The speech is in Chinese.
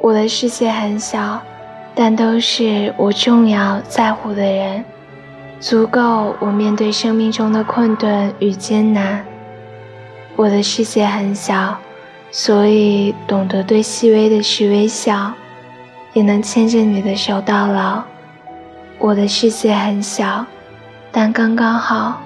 我的世界很小但都是我重要在乎的人足够我面对生命中的困顿与艰难。我的世界很小所以懂得对细微的事微笑也能牵着你的手到老。我的世界很小但刚刚好